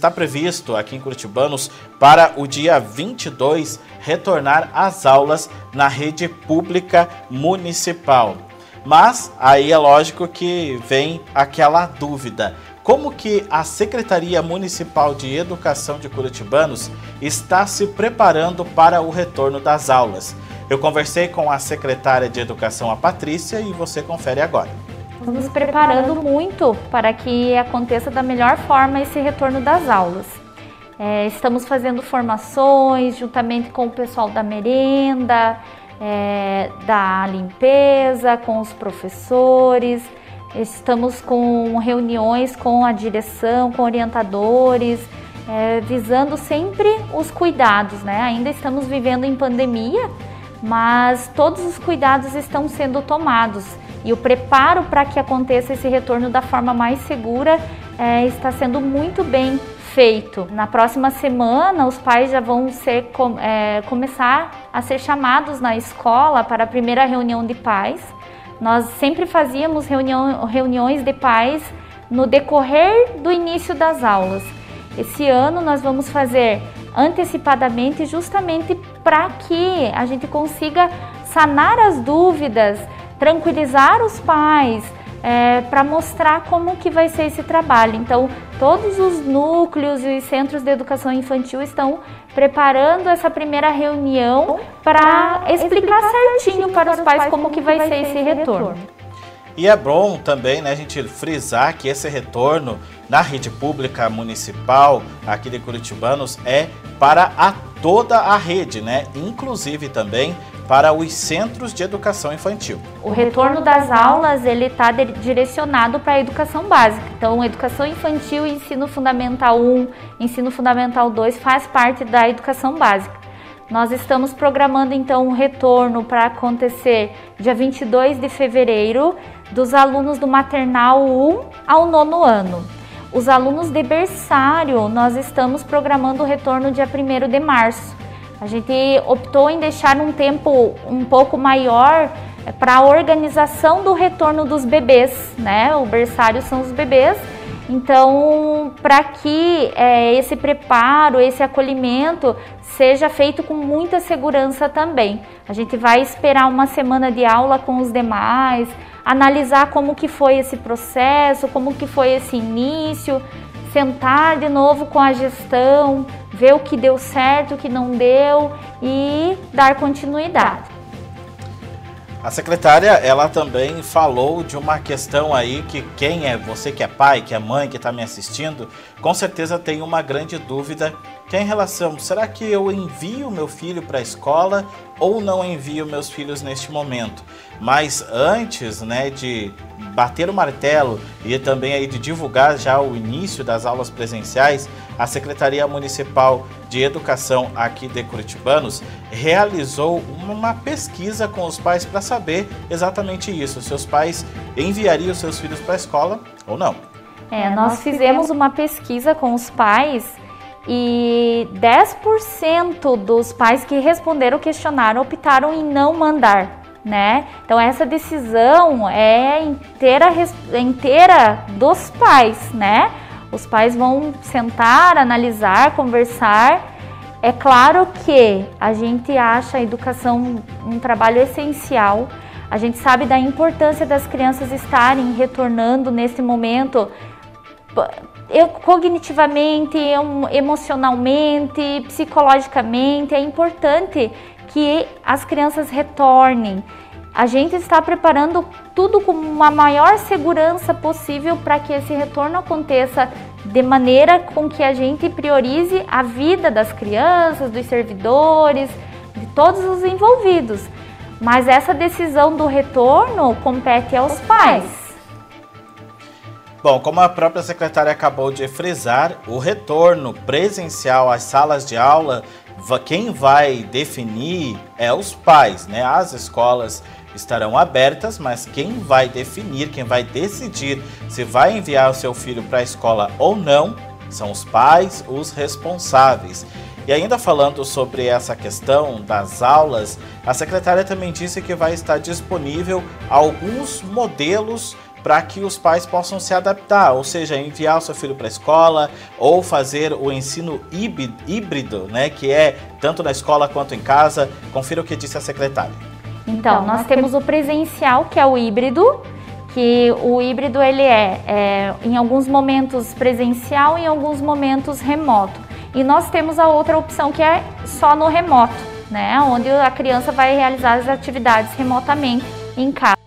está previsto aqui em Curitibanos para o dia 22 retornar às aulas na rede pública municipal. Mas aí é lógico que vem aquela dúvida. Como que a Secretaria Municipal de Educação de Curitibanos está se preparando para o retorno das aulas? Eu conversei com a secretária de Educação, a Patrícia, e você confere agora. Estamos nos preparando muito para que aconteça da melhor forma esse retorno das aulas. É, estamos fazendo formações juntamente com o pessoal da merenda, é, da limpeza, com os professores. Estamos com reuniões com a direção, com orientadores, é, visando sempre os cuidados, né? Ainda estamos vivendo em pandemia, mas todos os cuidados estão sendo tomados e o preparo para que aconteça esse retorno da forma mais segura é, está sendo muito bem feito. Na próxima semana, os pais já vão ser, é, começar a ser chamados na escola para a primeira reunião de pais. Nós sempre fazíamos reunião, reuniões de pais no decorrer do início das aulas. Esse ano nós vamos fazer antecipadamente, justamente para que a gente consiga sanar as dúvidas tranquilizar os pais, é, para mostrar como que vai ser esse trabalho. Então, todos os núcleos e centros de educação infantil estão preparando essa primeira reunião para explicar certinho para os pais como que vai ser esse retorno. E é bom também né, a gente frisar que esse retorno na rede pública municipal aqui de Curitibanos é para a toda a rede, né? Inclusive também para os centros de educação infantil. O retorno das aulas ele está direcionado para a educação básica. Então, educação infantil, ensino fundamental 1, ensino fundamental 2 faz parte da educação básica. Nós estamos programando então um retorno para acontecer dia 22 de fevereiro dos alunos do maternal 1 ao nono ano. Os alunos de berçário, nós estamos programando o retorno dia 1 de março. A gente optou em deixar um tempo um pouco maior eh, para a organização do retorno dos bebês, né? O berçário são os bebês. Então, para que é, esse preparo, esse acolhimento seja feito com muita segurança também. A gente vai esperar uma semana de aula com os demais, analisar como que foi esse processo, como que foi esse início, sentar de novo com a gestão, ver o que deu certo, o que não deu e dar continuidade. A secretária, ela também falou de uma questão aí que quem é, você que é pai, que é mãe, que está me assistindo, com certeza tem uma grande dúvida que é em relação, será que eu envio meu filho para a escola ou não envio meus filhos neste momento? Mas antes, né, de bater o martelo e também aí de divulgar já o início das aulas presenciais, a Secretaria Municipal de Educação aqui de Curitibanos realizou uma pesquisa com os pais para saber exatamente isso, se os pais enviariam seus filhos para a escola ou não. É, nós fizemos uma pesquisa com os pais e 10% dos pais que responderam o questionário optaram em não mandar, né? Então essa decisão é inteira, inteira dos pais, né? Os pais vão sentar, analisar, conversar. É claro que a gente acha a educação um trabalho essencial. A gente sabe da importância das crianças estarem retornando nesse momento eu, cognitivamente, emocionalmente, psicologicamente, é importante que as crianças retornem. A gente está preparando tudo com uma maior segurança possível para que esse retorno aconteça de maneira com que a gente priorize a vida das crianças, dos servidores, de todos os envolvidos. Mas essa decisão do retorno compete aos pais. Bom, como a própria secretária acabou de frisar, o retorno presencial às salas de aula, quem vai definir é os pais, né? As escolas estarão abertas, mas quem vai definir, quem vai decidir se vai enviar o seu filho para a escola ou não, são os pais, os responsáveis. E ainda falando sobre essa questão das aulas, a secretária também disse que vai estar disponível alguns modelos para que os pais possam se adaptar, ou seja, enviar o seu filho para a escola ou fazer o ensino híbrido, né, que é tanto na escola quanto em casa. Confira o que disse a secretária. Então, nós temos o presencial, que é o híbrido, que o híbrido ele é, é em alguns momentos presencial e em alguns momentos remoto. E nós temos a outra opção que é só no remoto, né, onde a criança vai realizar as atividades remotamente em casa.